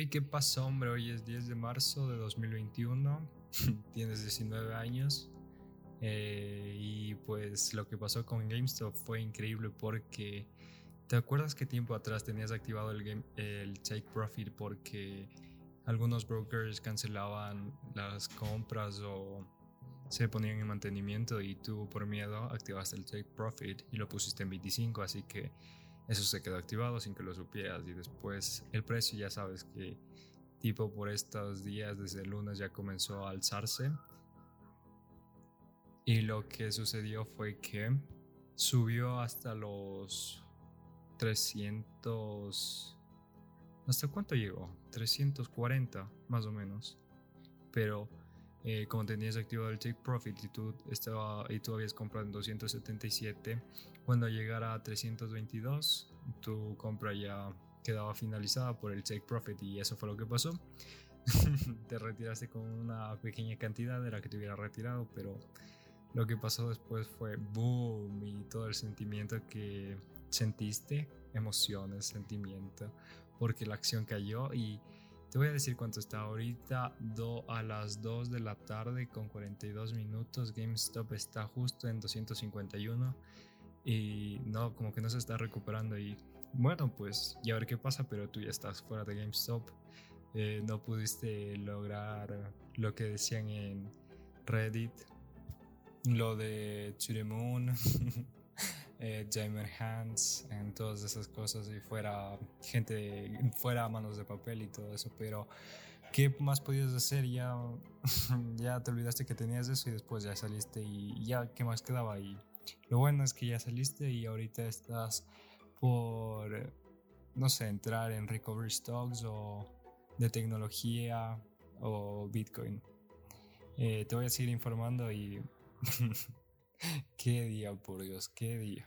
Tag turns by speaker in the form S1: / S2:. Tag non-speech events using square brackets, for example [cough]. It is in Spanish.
S1: Hey, ¿qué pasa, hombre? Hoy es 10 de marzo de 2021. [laughs] Tienes 19 años. Eh, y pues lo que pasó con GameStop fue increíble porque ¿te acuerdas que tiempo atrás tenías activado el, el Take Profit porque algunos brokers cancelaban las compras o se ponían en mantenimiento y tú por miedo activaste el Take Profit y lo pusiste en 25 así que eso se quedó activado sin que lo supieras y después el precio ya sabes que tipo por estos días desde el lunes ya comenzó a alzarse y lo que sucedió fue que subió hasta los 300... ¿Hasta cuánto llegó? 340 más o menos. Pero eh, como tenías activado el take profit y tú, estaba, y tú habías comprado en 277, cuando llegara a 322, tu compra ya quedaba finalizada por el take profit y eso fue lo que pasó. [laughs] te retiraste con una pequeña cantidad de la que te hubiera retirado, pero lo que pasó después fue boom y todo el sentimiento que sentiste, emociones, sentimiento, porque la acción cayó y te voy a decir cuánto está ahorita, do, a las 2 de la tarde con 42 minutos, GameStop está justo en 251 y no, como que no se está recuperando y bueno, pues ya ver qué pasa, pero tú ya estás fuera de GameStop, eh, no pudiste lograr lo que decían en Reddit lo de To [laughs] eh, Hands, en todas esas cosas y fuera gente, fuera manos de papel y todo eso, pero ¿qué más podías hacer? Ya, [laughs] ya te olvidaste que tenías eso y después ya saliste y ya, ¿qué más quedaba ahí? Lo bueno es que ya saliste y ahorita estás por, no sé, entrar en recovery stocks o de tecnología o Bitcoin. Eh, te voy a seguir informando y [laughs] [laughs] qué día, por Dios, qué día.